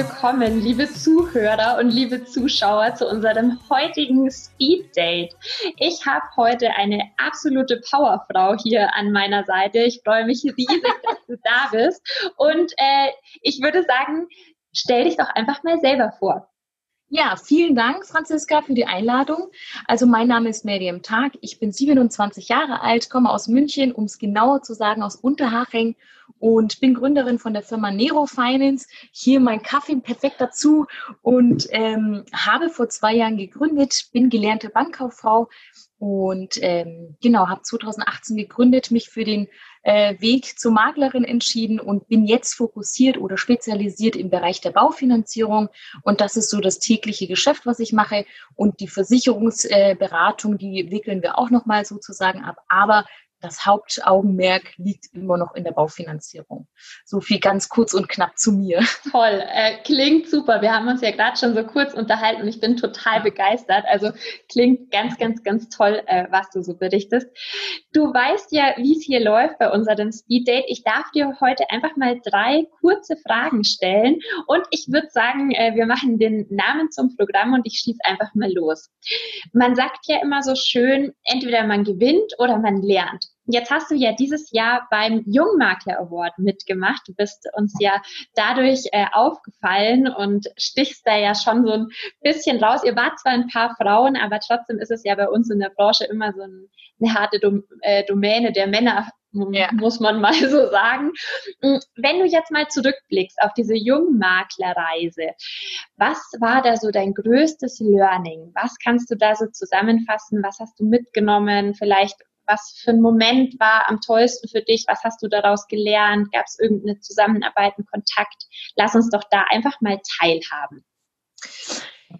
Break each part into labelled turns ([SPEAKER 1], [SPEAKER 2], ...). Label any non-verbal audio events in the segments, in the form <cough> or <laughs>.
[SPEAKER 1] Willkommen, liebe Zuhörer und liebe Zuschauer, zu unserem heutigen Speed Date. Ich habe heute eine absolute Powerfrau hier an meiner Seite. Ich freue mich riesig, <laughs> dass du da bist. Und äh, ich würde sagen, stell dich doch einfach mal selber vor.
[SPEAKER 2] Ja, vielen Dank, Franziska, für die Einladung. Also mein Name ist Miriam Tag. Ich bin 27 Jahre alt, komme aus München, um es genauer zu sagen, aus Unterhaching und bin Gründerin von der Firma Nero Finance. Hier mein Kaffee perfekt dazu und ähm, habe vor zwei Jahren gegründet, bin gelernte Bankkauffrau und ähm, genau, habe 2018 gegründet, mich für den äh, Weg zur Maklerin entschieden und bin jetzt fokussiert oder spezialisiert im Bereich der Baufinanzierung. Und das ist so das tägliche Geschäft, was ich mache. Und die Versicherungsberatung, die wickeln wir auch nochmal sozusagen ab. Aber das Hauptaugenmerk liegt immer noch in der Baufinanzierung. So viel ganz kurz und knapp zu mir.
[SPEAKER 1] Toll, äh, klingt super. Wir haben uns ja gerade schon so kurz unterhalten und ich bin total begeistert. Also klingt ganz, ganz, ganz toll, äh, was du so berichtest. Du weißt ja, wie es hier läuft bei unserem Speed Date. Ich darf dir heute einfach mal drei kurze Fragen stellen und ich würde sagen, äh, wir machen den Namen zum Programm und ich schieße einfach mal los. Man sagt ja immer so schön, entweder man gewinnt oder man lernt. Jetzt hast du ja dieses Jahr beim Jungmakler Award mitgemacht. Du bist uns ja dadurch äh, aufgefallen und stichst da ja schon so ein bisschen raus. Ihr wart zwar ein paar Frauen, aber trotzdem ist es ja bei uns in der Branche immer so ein, eine harte Dom äh, Domäne der Männer, ja. muss man mal so sagen. Hm, wenn du jetzt mal zurückblickst auf diese Jungmaklerreise, was war da so dein größtes Learning? Was kannst du da so zusammenfassen? Was hast du mitgenommen? Vielleicht was für ein Moment war am tollsten für dich? Was hast du daraus gelernt? Gab es irgendeine Zusammenarbeit, einen Kontakt? Lass uns doch da einfach mal teilhaben.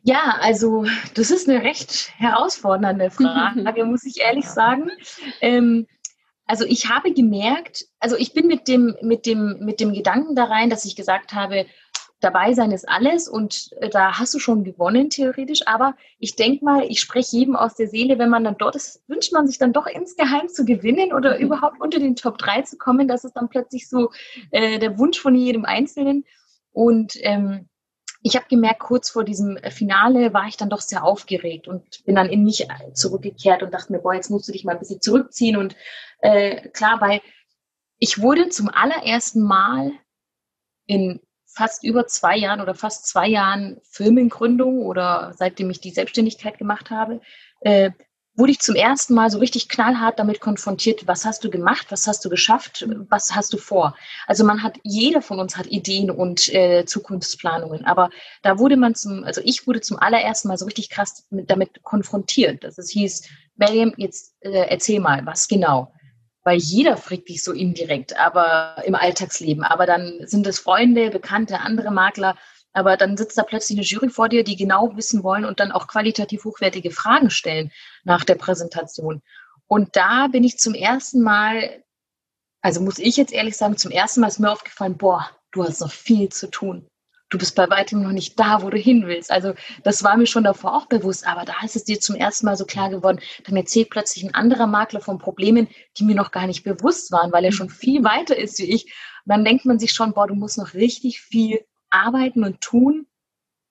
[SPEAKER 2] Ja, also das ist eine recht herausfordernde <laughs> Frage, muss ich ehrlich sagen. Ähm, also ich habe gemerkt, also ich bin mit dem, mit dem, mit dem Gedanken da rein, dass ich gesagt habe, dabei sein ist alles und äh, da hast du schon gewonnen, theoretisch. Aber ich denke mal, ich spreche jedem aus der Seele, wenn man dann dort ist, wünscht man sich dann doch insgeheim zu gewinnen oder mhm. überhaupt unter den Top 3 zu kommen. Das ist dann plötzlich so äh, der Wunsch von jedem Einzelnen. Und ähm, ich habe gemerkt, kurz vor diesem Finale war ich dann doch sehr aufgeregt und bin dann in mich zurückgekehrt und dachte mir, boah, jetzt musst du dich mal ein bisschen zurückziehen. Und äh, klar, weil ich wurde zum allerersten Mal in fast über zwei Jahren oder fast zwei Jahren Firmengründung oder seitdem ich die Selbstständigkeit gemacht habe, äh, wurde ich zum ersten Mal so richtig knallhart damit konfrontiert, was hast du gemacht, was hast du geschafft, was hast du vor. Also man hat, jeder von uns hat Ideen und äh, Zukunftsplanungen, aber da wurde man zum, also ich wurde zum allerersten Mal so richtig krass mit, damit konfrontiert, dass es hieß, Miriam, jetzt äh, erzähl mal, was genau weil jeder fragt dich so indirekt, aber im Alltagsleben. Aber dann sind es Freunde, Bekannte, andere Makler. Aber dann sitzt da plötzlich eine Jury vor dir, die genau wissen wollen und dann auch qualitativ hochwertige Fragen stellen nach der Präsentation. Und da bin ich zum ersten Mal, also muss ich jetzt ehrlich sagen, zum ersten Mal ist mir aufgefallen, boah, du hast noch viel zu tun du bist bei weitem noch nicht da, wo du hin willst. Also das war mir schon davor auch bewusst, aber da ist es dir zum ersten Mal so klar geworden, dann erzählt plötzlich ein anderer Makler von Problemen, die mir noch gar nicht bewusst waren, weil er schon viel weiter ist wie ich. Und dann denkt man sich schon, boah, du musst noch richtig viel arbeiten und tun,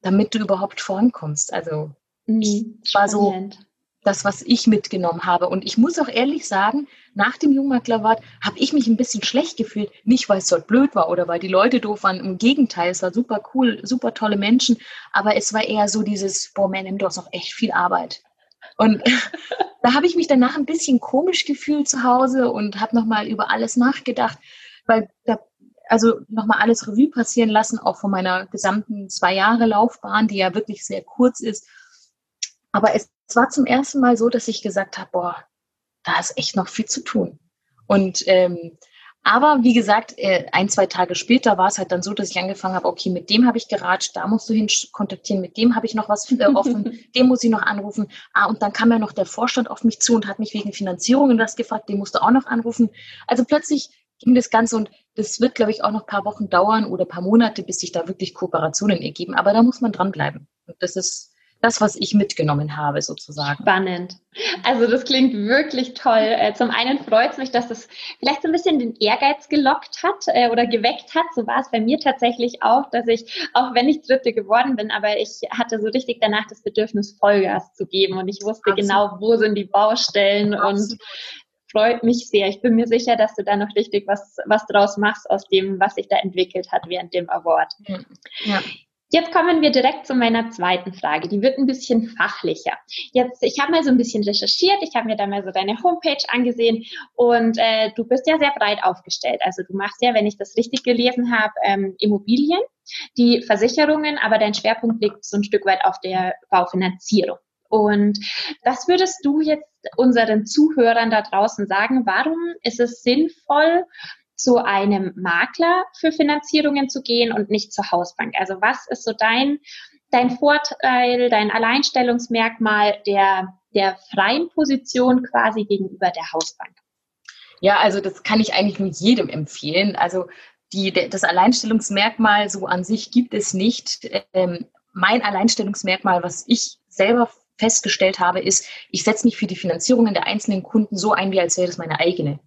[SPEAKER 2] damit du überhaupt vorankommst. Also mhm, ich war so das, was ich mitgenommen habe. Und ich muss auch ehrlich sagen, nach dem Jungmaklerwart habe ich mich ein bisschen schlecht gefühlt. Nicht, weil es dort blöd war oder weil die Leute doof waren. Im Gegenteil, es war super cool, super tolle Menschen. Aber es war eher so dieses, boah, man, du hast noch echt viel Arbeit. Und <laughs> da habe ich mich danach ein bisschen komisch gefühlt zu Hause und habe nochmal über alles nachgedacht, weil da, also nochmal alles Revue passieren lassen, auch von meiner gesamten zwei Jahre Laufbahn, die ja wirklich sehr kurz ist. Aber es war zum ersten Mal so, dass ich gesagt habe, boah, da ist echt noch viel zu tun. Und ähm, aber wie gesagt, äh, ein, zwei Tage später war es halt dann so, dass ich angefangen habe, okay, mit dem habe ich geratscht, da musst du hin kontaktieren, mit dem habe ich noch was äh, offen, <laughs> dem muss ich noch anrufen. Ah, und dann kam ja noch der Vorstand auf mich zu und hat mich wegen Finanzierung und das gefragt, den musst du auch noch anrufen. Also plötzlich ging das Ganze und das wird, glaube ich, auch noch ein paar Wochen dauern oder ein paar Monate, bis sich da wirklich Kooperationen ergeben. Aber da muss man dranbleiben. Und das ist das, was ich mitgenommen habe, sozusagen.
[SPEAKER 1] Spannend. Also das klingt wirklich toll. Äh, zum einen freut es mich, dass das vielleicht so ein bisschen den Ehrgeiz gelockt hat äh, oder geweckt hat. So war es bei mir tatsächlich auch, dass ich, auch wenn ich Dritte geworden bin, aber ich hatte so richtig danach das Bedürfnis, Vollgas zu geben. Und ich wusste Absolut. genau, wo sind die Baustellen Absolut. und freut mich sehr. Ich bin mir sicher, dass du da noch richtig was, was draus machst aus dem, was sich da entwickelt hat während dem Award. Ja. Jetzt kommen wir direkt zu meiner zweiten Frage. Die wird ein bisschen fachlicher. Jetzt, ich habe mal so ein bisschen recherchiert, ich habe mir da mal so deine Homepage angesehen und äh, du bist ja sehr breit aufgestellt. Also du machst ja, wenn ich das richtig gelesen habe, ähm, Immobilien, die Versicherungen, aber dein Schwerpunkt liegt so ein Stück weit auf der Baufinanzierung. Und was würdest du jetzt unseren Zuhörern da draußen sagen? Warum ist es sinnvoll, zu einem Makler für Finanzierungen zu gehen und nicht zur Hausbank? Also was ist so dein, dein Vorteil, dein Alleinstellungsmerkmal der, der freien Position quasi gegenüber der Hausbank?
[SPEAKER 2] Ja, also das kann ich eigentlich nur jedem empfehlen. Also die, das Alleinstellungsmerkmal so an sich gibt es nicht. Ähm, mein Alleinstellungsmerkmal, was ich selber festgestellt habe, ist, ich setze mich für die Finanzierungen der einzelnen Kunden so ein, wie als wäre das meine eigene.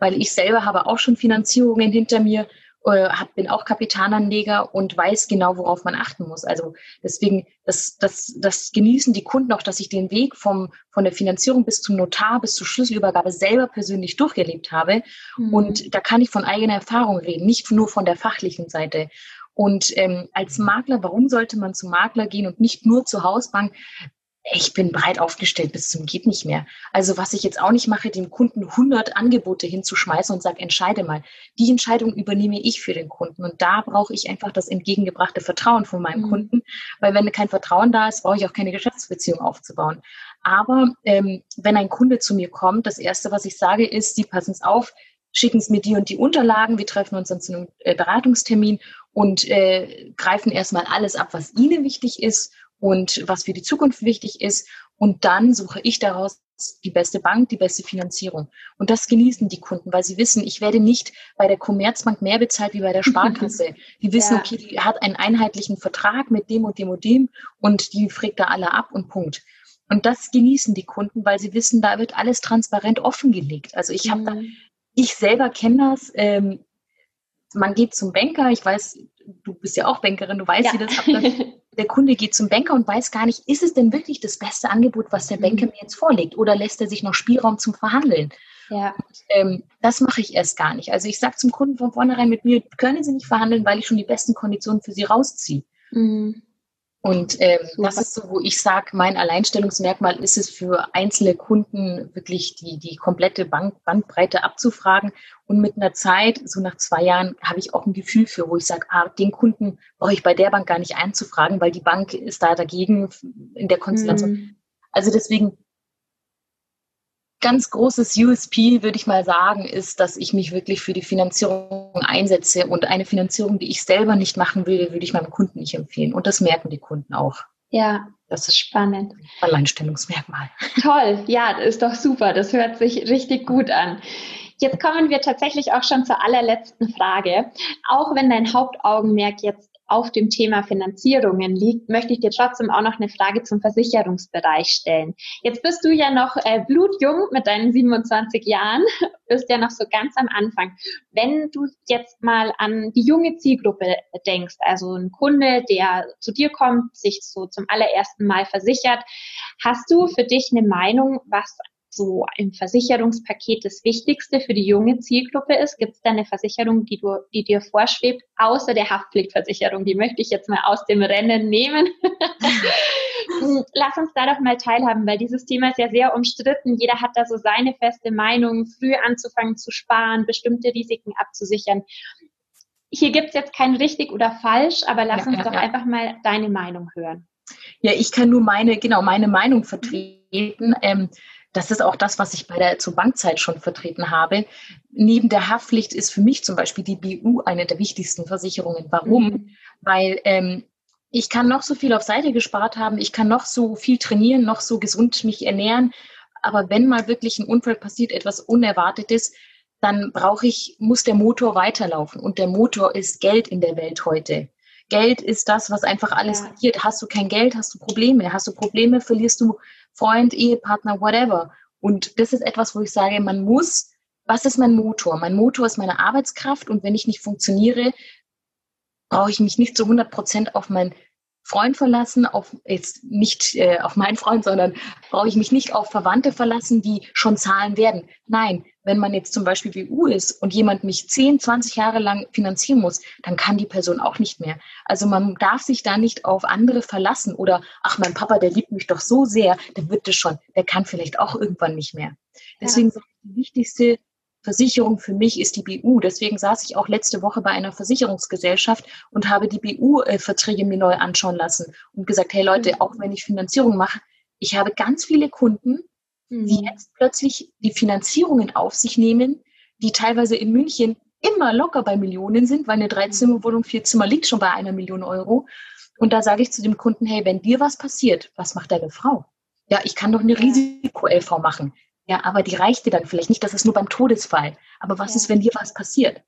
[SPEAKER 2] Weil ich selber habe auch schon Finanzierungen hinter mir, äh, bin auch Kapitalanleger und weiß genau, worauf man achten muss. Also deswegen, das, das, das genießen die Kunden auch, dass ich den Weg vom, von der Finanzierung bis zum Notar, bis zur Schlüsselübergabe selber persönlich durchgelebt habe. Mhm. Und da kann ich von eigener Erfahrung reden, nicht nur von der fachlichen Seite. Und ähm, als Makler, warum sollte man zum Makler gehen und nicht nur zur Hausbank? Ich bin breit aufgestellt bis zum geht nicht mehr. Also was ich jetzt auch nicht mache, dem Kunden 100 Angebote hinzuschmeißen und sage, entscheide mal. Die Entscheidung übernehme ich für den Kunden und da brauche ich einfach das entgegengebrachte Vertrauen von meinem mhm. Kunden, weil wenn kein Vertrauen da ist, brauche ich auch keine Geschäftsbeziehung aufzubauen. Aber ähm, wenn ein Kunde zu mir kommt, das erste, was ich sage, ist, Sie passen es auf, schicken Sie mir die und die Unterlagen, wir treffen uns dann zu einem äh, Beratungstermin und äh, greifen erstmal alles ab, was Ihnen wichtig ist und was für die Zukunft wichtig ist. Und dann suche ich daraus die beste Bank, die beste Finanzierung. Und das genießen die Kunden, weil sie wissen, ich werde nicht bei der Commerzbank mehr bezahlt wie bei der Sparkasse. <laughs> Die wissen, ja. okay, die hat einen einheitlichen Vertrag mit dem und dem und dem und die fragt da alle ab und Punkt. Und das genießen die Kunden, weil sie wissen, da wird alles transparent offengelegt. Also ich habe mhm. da, ich selber kenne das. Ähm, man geht zum Banker, ich weiß, du bist ja auch Bankerin, du weißt, ja. wie das abläuft. <laughs> der Kunde geht zum Banker und weiß gar nicht, ist es denn wirklich das beste Angebot, was der Banker mhm. mir jetzt vorlegt oder lässt er sich noch Spielraum zum Verhandeln? Ja. Und, ähm, das mache ich erst gar nicht. Also ich sage zum Kunden von vornherein, mit mir können Sie nicht verhandeln, weil ich schon die besten Konditionen für Sie rausziehe. Mhm. Und ähm, das ist so, wo ich sage, mein Alleinstellungsmerkmal ist es für einzelne Kunden wirklich die, die komplette Bank, Bandbreite abzufragen. Und mit einer Zeit, so nach zwei Jahren, habe ich auch ein Gefühl für, wo ich sage, ah, den Kunden brauche ich bei der Bank gar nicht einzufragen, weil die Bank ist da dagegen in der Konstellation. Mhm. Also deswegen ganz großes USP, würde ich mal sagen, ist, dass ich mich wirklich für die Finanzierung einsetze. Und eine Finanzierung, die ich selber nicht machen will, würde ich meinem Kunden nicht empfehlen. Und das merken die Kunden auch.
[SPEAKER 1] Ja, das ist spannend.
[SPEAKER 2] Alleinstellungsmerkmal.
[SPEAKER 1] Toll, ja, das ist doch super. Das hört sich richtig gut an. Jetzt kommen wir tatsächlich auch schon zur allerletzten Frage. Auch wenn dein Hauptaugenmerk jetzt auf dem Thema Finanzierungen liegt, möchte ich dir trotzdem auch noch eine Frage zum Versicherungsbereich stellen. Jetzt bist du ja noch äh, blutjung mit deinen 27 Jahren, <laughs> bist ja noch so ganz am Anfang. Wenn du jetzt mal an die junge Zielgruppe denkst, also ein Kunde, der zu dir kommt, sich so zum allerersten Mal versichert, hast du für dich eine Meinung, was so im Versicherungspaket das Wichtigste für die junge Zielgruppe ist? Gibt es da eine Versicherung, die, du, die dir vorschwebt, außer der Haftpflichtversicherung? Die möchte ich jetzt mal aus dem Rennen nehmen. <laughs> Lass uns da doch mal teilhaben, weil dieses Thema ist ja sehr umstritten. Jeder hat da so seine feste Meinung, früh anzufangen zu sparen, bestimmte Risiken abzusichern. Hier gibt es jetzt kein richtig oder falsch, aber lass ja, uns ja, doch ja. einfach mal deine Meinung hören.
[SPEAKER 2] Ja, ich kann nur meine, genau, meine Meinung vertreten. Ähm, das ist auch das, was ich bei der zur Bankzeit schon vertreten habe. Neben der Haftpflicht ist für mich zum Beispiel die BU eine der wichtigsten Versicherungen. Warum? Mhm. Weil ähm, ich kann noch so viel auf Seite gespart haben, ich kann noch so viel trainieren, noch so gesund mich ernähren. Aber wenn mal wirklich ein Unfall passiert, etwas Unerwartetes, dann brauche ich, muss der Motor weiterlaufen. Und der Motor ist Geld in der Welt heute. Geld ist das, was einfach alles ja. regiert. Hast du kein Geld, hast du Probleme. Hast du Probleme, verlierst du Freund, Ehepartner, whatever. Und das ist etwas, wo ich sage, man muss, was ist mein Motor? Mein Motor ist meine Arbeitskraft und wenn ich nicht funktioniere, brauche ich mich nicht zu 100 Prozent auf mein Freund verlassen, auf jetzt nicht äh, auf meinen Freund, sondern brauche ich mich nicht auf Verwandte verlassen, die schon zahlen werden. Nein, wenn man jetzt zum Beispiel WU ist und jemand mich 10, 20 Jahre lang finanzieren muss, dann kann die Person auch nicht mehr. Also man darf sich da nicht auf andere verlassen oder ach, mein Papa, der liebt mich doch so sehr, der wird das schon, der kann vielleicht auch irgendwann nicht mehr. Deswegen ja. die wichtigste Versicherung für mich ist die BU. Deswegen saß ich auch letzte Woche bei einer Versicherungsgesellschaft und habe die BU-Verträge mir neu anschauen lassen und gesagt, hey Leute, mhm. auch wenn ich Finanzierung mache, ich habe ganz viele Kunden, die mhm. jetzt plötzlich die Finanzierungen auf sich nehmen, die teilweise in München immer locker bei Millionen sind, weil eine Dreizimmerwohnung, vier Zimmer liegt schon bei einer Million Euro. Und da sage ich zu dem Kunden, hey, wenn dir was passiert, was macht deine Frau? Ja, ich kann doch eine Risiko-LV machen. Ja, aber die reicht dir dann vielleicht nicht, das ist nur beim Todesfall. Aber was ja. ist, wenn dir was passiert?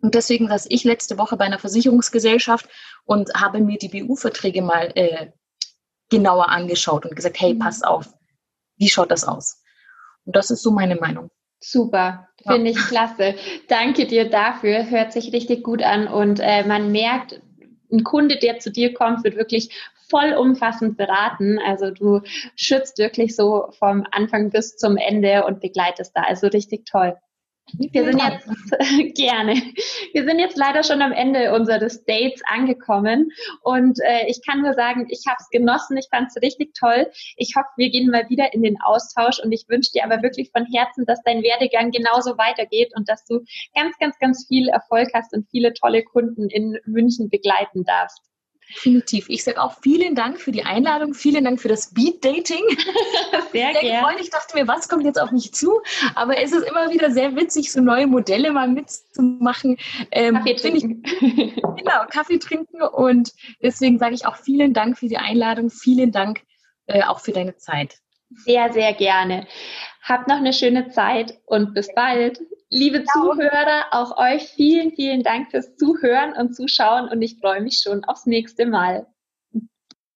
[SPEAKER 2] Und deswegen saß ich letzte Woche bei einer Versicherungsgesellschaft und habe mir die BU-Verträge mal äh, genauer angeschaut und gesagt, hey, mhm. pass auf, wie schaut das aus? Und das ist so meine Meinung.
[SPEAKER 1] Super, finde ja. ich klasse. Danke dir dafür. Hört sich richtig gut an und äh, man merkt, ein Kunde, der zu dir kommt, wird wirklich vollumfassend beraten. Also du schützt wirklich so vom Anfang bis zum Ende und begleitest da. Also richtig toll. Wir sind jetzt <laughs> gerne. Wir sind jetzt leider schon am Ende unseres Dates angekommen und äh, ich kann nur sagen, ich habe es genossen. Ich fand es richtig toll. Ich hoffe, wir gehen mal wieder in den Austausch und ich wünsche dir aber wirklich von Herzen, dass dein Werdegang genauso weitergeht und dass du ganz, ganz, ganz viel Erfolg hast und viele tolle Kunden in München begleiten darfst.
[SPEAKER 2] Definitiv. Ich sage auch vielen Dank für die Einladung, vielen Dank für das Beat-Dating. <laughs> Sehr, sehr gerne. Ich dachte mir, was kommt jetzt auf mich zu? Aber es ist immer wieder sehr witzig, so neue Modelle mal mitzumachen.
[SPEAKER 1] Ähm, Kaffee trinken.
[SPEAKER 2] Ich, <laughs> genau, Kaffee trinken. Und deswegen sage ich auch vielen Dank für die Einladung, vielen Dank äh, auch für deine Zeit.
[SPEAKER 1] Sehr, sehr gerne. Habt noch eine schöne Zeit und bis bald. Liebe. Zuhörer, auch euch vielen, vielen Dank fürs Zuhören und Zuschauen und ich freue mich schon aufs nächste Mal.